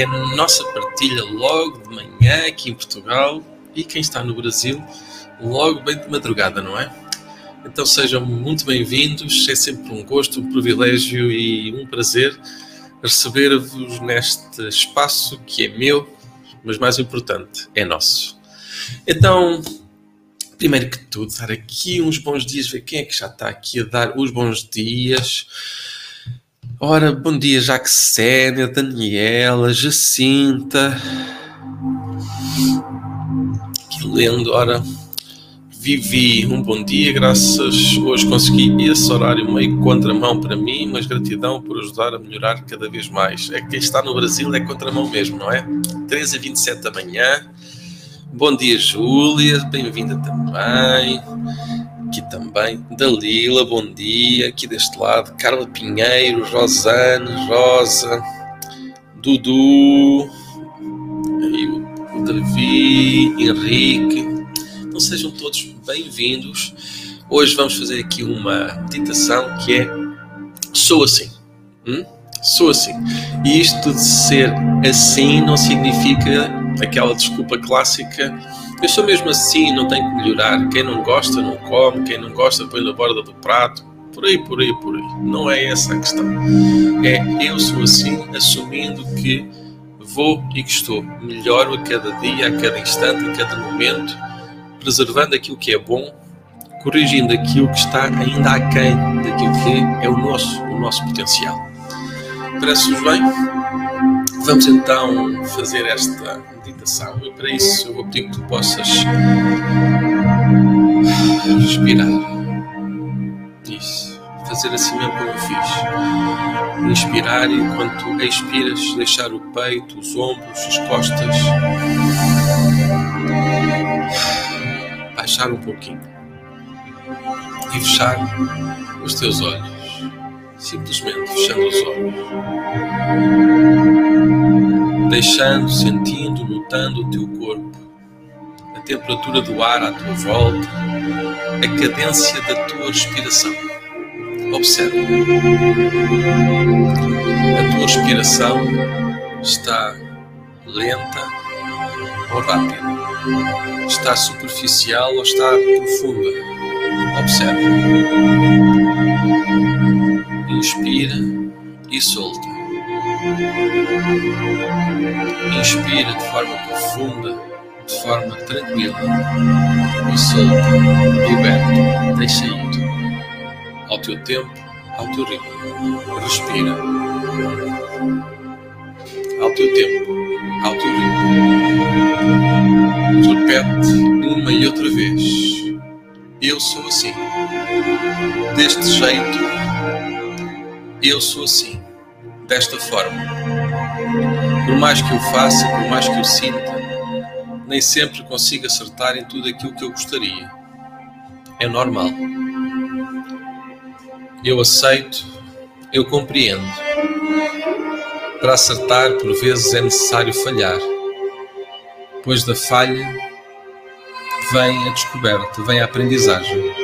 é a nossa partilha logo de manhã aqui em Portugal e quem está no Brasil, logo bem de madrugada, não é? Então sejam muito bem-vindos, é sempre um gosto, um privilégio e um prazer receber-vos neste espaço que é meu, mas mais importante, é nosso. Então, primeiro que tudo, dar aqui uns bons dias, ver quem é que já está aqui a dar os bons dias. Ora, bom dia, Jaxénia, Daniela, Jacinta. Que lendo, ora. Vivi um bom dia, graças hoje consegui esse horário meio contramão para mim, mas gratidão por ajudar a melhorar cada vez mais. É que quem está no Brasil é contramão mesmo, não é? 13 a 27 da manhã. Bom dia, Júlia, bem-vinda também. Aqui também, Dalila, bom dia. Aqui deste lado, Carla Pinheiro, Rosane, Rosa, Dudu, aí o Davi, Henrique. Então sejam todos bem-vindos. Hoje vamos fazer aqui uma meditação que é Sou assim. Hum? Sou assim. E isto de ser assim não significa aquela desculpa clássica. Eu sou mesmo assim, não tenho que melhorar. Quem não gosta, não come. Quem não gosta, põe na borda do prato. Por aí, por aí, por aí. Não é essa a questão. É eu sou assim, assumindo que vou e que estou. Melhoro a cada dia, a cada instante, a cada momento preservando aquilo que é bom, corrigindo aquilo que está ainda aquém daquilo que é o nosso, o nosso potencial. Parece-vos bem? Vamos então fazer esta meditação e para isso eu vou pedir que tu possas respirar. Isso. Fazer assim mesmo como eu fiz. Inspirar e enquanto expiras, deixar o peito, os ombros, as costas baixar um pouquinho e fechar os teus olhos. Simplesmente fechando os olhos. Deixando, sentindo, notando o teu corpo, a temperatura do ar à tua volta, a cadência da tua respiração. Observa. A tua respiração está lenta ou rápida Está superficial ou está profunda? Observe. Inspira e solta. Inspira de forma profunda, de forma tranquila. E solta, liberta, deixa ir. Ao teu tempo, ao teu ritmo. Respira. Ao teu tempo, ao teu ritmo. Repete uma e outra vez. Eu sou assim. Deste jeito, eu sou assim. Desta forma. Por mais que eu faça, por mais que eu sinta, nem sempre consigo acertar em tudo aquilo que eu gostaria. É normal. Eu aceito, eu compreendo. Para acertar, por vezes é necessário falhar depois da falha vem a descoberta, vem a aprendizagem.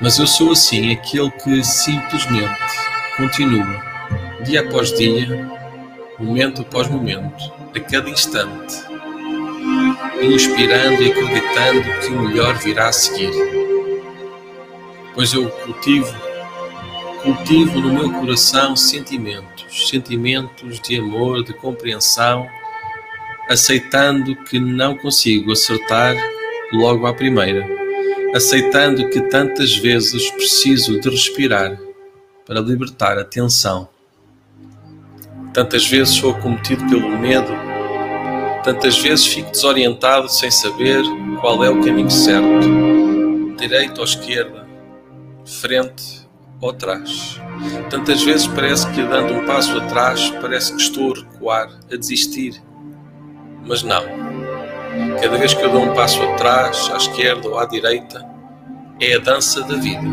Mas eu sou assim, aquele que simplesmente continua, dia após dia, momento após momento, a cada instante, inspirando e acreditando que o melhor virá a seguir. Pois eu cultivo, cultivo no meu coração sentimentos, sentimentos de amor, de compreensão aceitando que não consigo acertar logo à primeira, aceitando que tantas vezes preciso de respirar para libertar a tensão. Tantas vezes sou acometido pelo medo, tantas vezes fico desorientado sem saber qual é o caminho certo, direita ou esquerda, frente ou atrás. Tantas vezes parece que dando um passo atrás, parece que estou a recuar, a desistir mas não. Cada vez que eu dou um passo atrás, à esquerda ou à direita, é a dança da vida.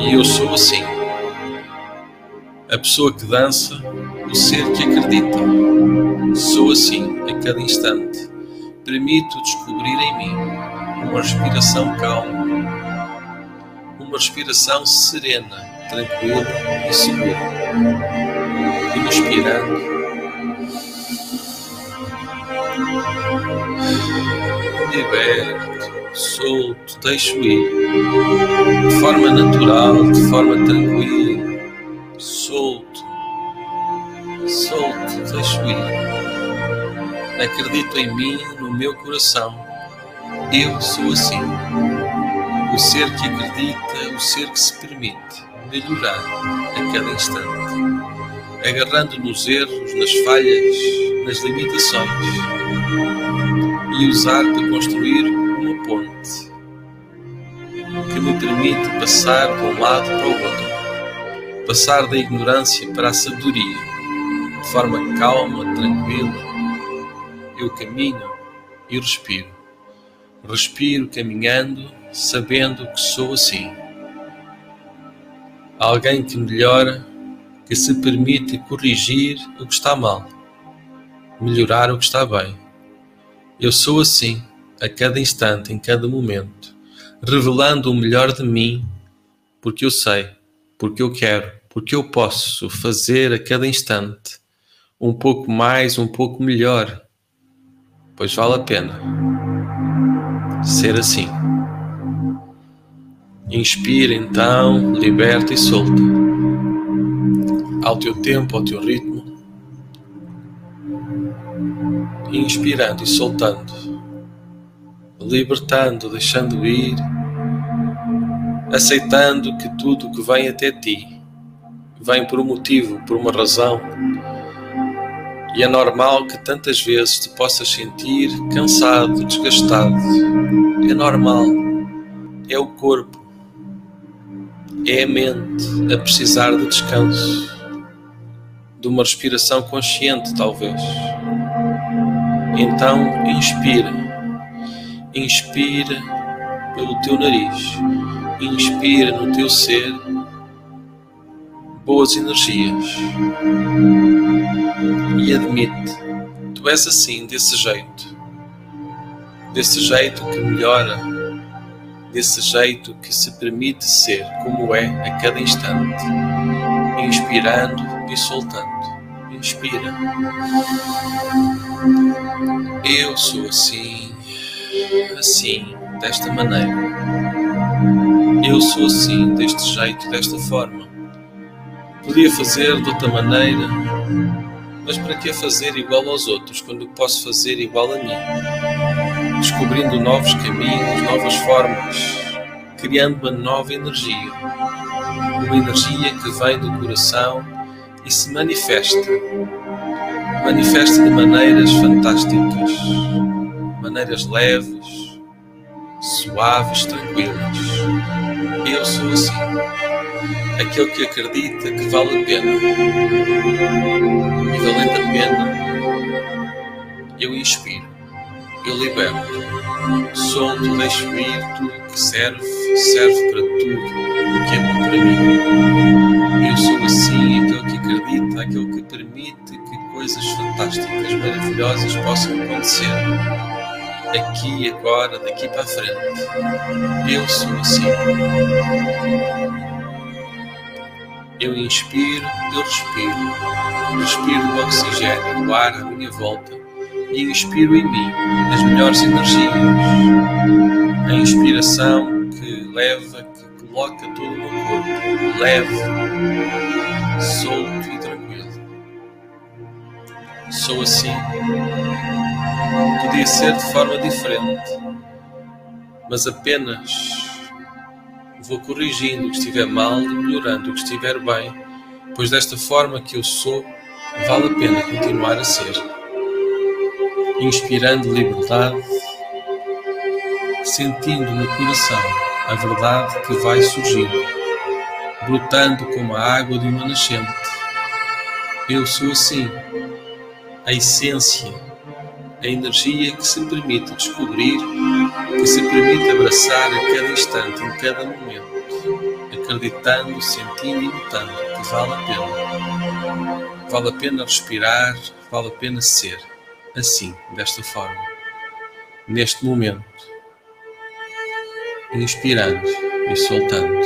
E eu sou assim. A pessoa que dança, o ser que acredita. Sou assim a cada instante. Permito descobrir em mim uma respiração calma, uma respiração serena, tranquilo e seguro. Inspirando. Liberto, solto, deixo ir. De forma natural, de forma tranquila, solto, solto, deixo ir. Acredito em mim, no meu coração. Eu sou assim. O ser que acredita, o ser que se permite melhorar a cada instante, agarrando nos erros, nas falhas, nas limitações e usar para construir uma ponte que me permite passar de um lado para o outro, passar da ignorância para a sabedoria, de forma calma, tranquila. Eu caminho e respiro. Respiro caminhando, sabendo que sou assim. Alguém que melhora, que se permite corrigir o que está mal, melhorar o que está bem. Eu sou assim, a cada instante, em cada momento, revelando o melhor de mim, porque eu sei, porque eu quero, porque eu posso fazer a cada instante um pouco mais, um pouco melhor, pois vale a pena ser assim. Inspira então, liberta e solta. Ao teu tempo, ao teu ritmo. Inspirando e soltando. Libertando, deixando ir. Aceitando que tudo que vem até ti vem por um motivo, por uma razão. E é normal que tantas vezes te possas sentir cansado, desgastado, é normal. É o corpo, é a mente a precisar de descanso, de uma respiração consciente, talvez. Então, inspira. Inspira pelo teu nariz. Inspira no teu ser boas energias. E admite, tu és assim, desse jeito desse jeito que melhora, desse jeito que se permite ser como é a cada instante, inspirando e soltando. Inspira. Eu sou assim, assim, desta maneira. Eu sou assim, deste jeito, desta forma. Podia fazer de outra maneira, mas para que fazer igual aos outros quando posso fazer igual a mim? Descobrindo novos caminhos, novas formas, criando uma nova energia. Uma energia que vem do coração e se manifesta. Manifesta de maneiras fantásticas, maneiras leves, suaves, tranquilas. Eu sou assim aquele que acredita que vale a pena. E valendo a pena, eu inspiro, eu liberto, solto, deixo ir tudo que serve, serve para tudo o que é bom para mim. Eu sou assim, aquele que acredita, aquele que permite que coisas fantásticas, maravilhosas possam acontecer aqui, agora, daqui para a frente. Eu sou assim. Eu inspiro, eu respiro. Respiro o oxigênio do ar à minha volta e inspiro em mim as melhores energias. A inspiração que leva, que coloca todo o meu corpo leve, solto e tranquilo. Sou assim. Podia ser de forma diferente, mas apenas vou corrigindo o que estiver mal e melhorando o que estiver bem, pois desta forma que eu sou, vale a pena continuar a ser. Inspirando liberdade, sentindo no coração a verdade que vai surgindo, brotando como a água de uma nascente. Eu sou assim, a essência, a energia que se permite descobrir que se permite abraçar a cada instante, em cada momento, acreditando, sentindo e notando que vale a pena. Vale a pena respirar, vale a pena ser assim, desta forma, neste momento, inspirando e soltando.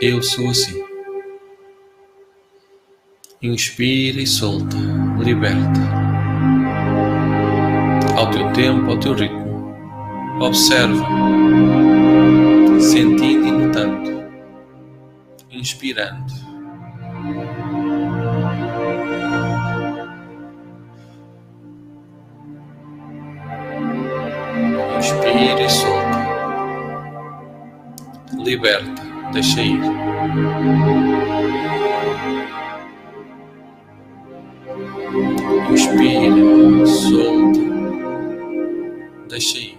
Eu sou assim. Inspira e solta, liberta. Ao teu tempo, ao teu ritmo. Observa, sentindo e notando, inspirando. Inspira e solta. Liberta, deixa ir. Inspira, solta, deixa ir.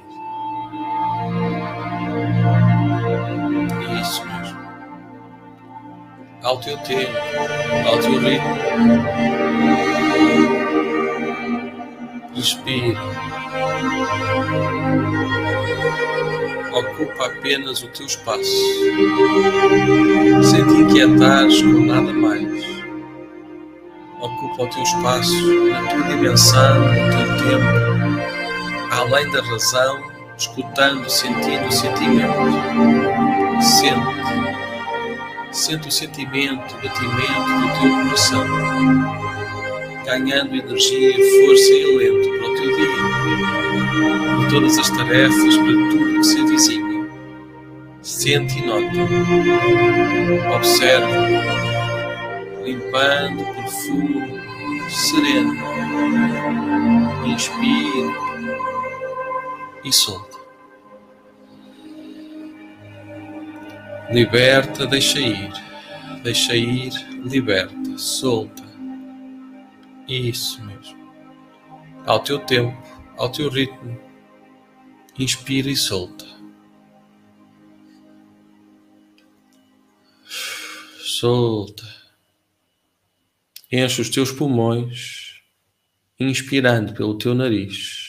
Isso mesmo. Ao teu tempo, ao teu ritmo. Inspira. Ocupa apenas o teu espaço, sem te inquietares com nada mais ocupa o teu espaço, na tua dimensão, no teu tempo, além da razão, escutando, sentindo o sentimento. Sente. Sente o sentimento, o batimento do teu coração, ganhando energia, força e alento para o teu dia, para todas as tarefas, para tudo que se avizinha. Sente e nota. Observa limpando profundo, sereno. Inspira e solta. Liberta, deixa ir. Deixa ir, liberta, solta. Isso mesmo. Ao teu tempo, ao teu ritmo. Inspira e solta. Solta. Enche os teus pulmões, inspirando pelo teu nariz.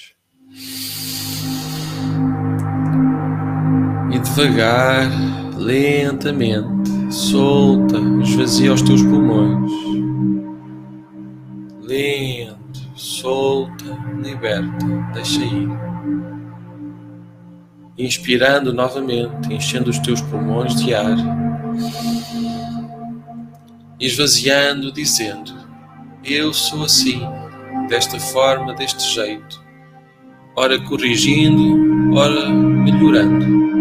E devagar, lentamente, solta, esvazia os teus pulmões. Lento, solta, liberta, deixa ir. Inspirando novamente, enchendo os teus pulmões de ar esvaziando, dizendo: Eu sou assim, desta forma, deste jeito, ora corrigindo, ora melhorando.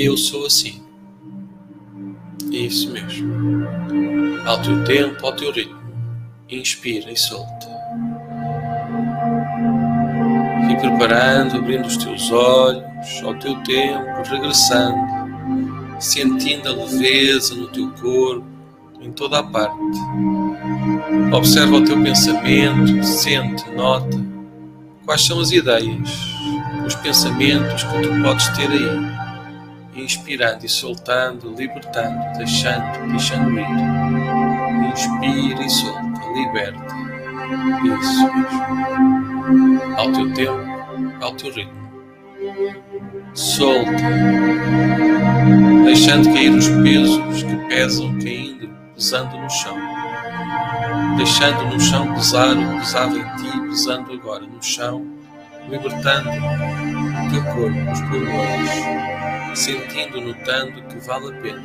Eu sou assim. Isso mesmo. Ao teu tempo, ao teu ritmo. Inspira e solta. E preparando, abrindo os teus olhos ao teu tempo, regressando sentindo a leveza no teu corpo, em toda a parte. Observa o teu pensamento, sente, nota quais são as ideias, os pensamentos que tu podes ter aí. Inspirando e soltando, libertando, deixando, deixando ir. Inspira e solta, liberta. Isso mesmo. Ao teu tempo, ao teu ritmo solta, deixando cair os pesos que pesam, caindo, pesando no chão, deixando no chão pesar o que pesava em ti, pesando agora no chão, libertando o teu corpo, os pulmões, sentindo, notando que vale a pena,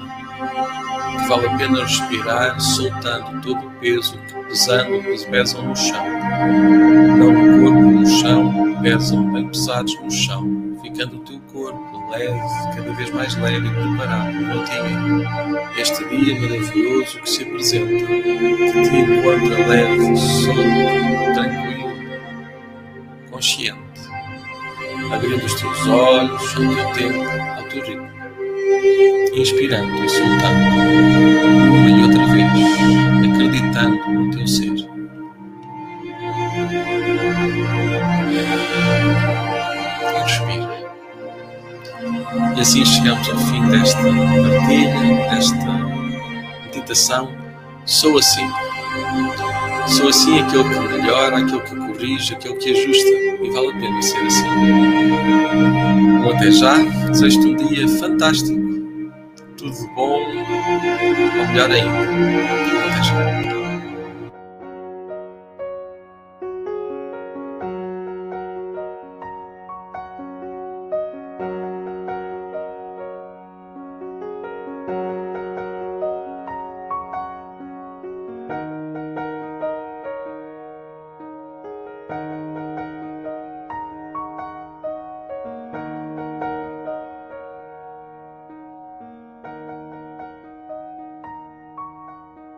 que vale a pena respirar, soltando todo o peso que pesando, pesam no chão, não no corpo, no chão, pesam bem pesados no chão ficando o teu corpo leve, cada vez mais leve e preparado para. Este dia maravilhoso que se apresenta, que te encontra leve, solto, tranquilo, consciente, abrindo os teus olhos ao teu tempo, teu ritmo, inspirando e soltando, uma e outra vez, acreditando no teu ser. Respira. E assim chegamos ao fim desta partilha, desta meditação. Sou assim. Sou assim aquele que melhora, aquele que corrige, aquele que ajusta. E vale a pena ser assim. Até já. Seja um dia fantástico. Tudo bom. Ou melhor ainda. Até já.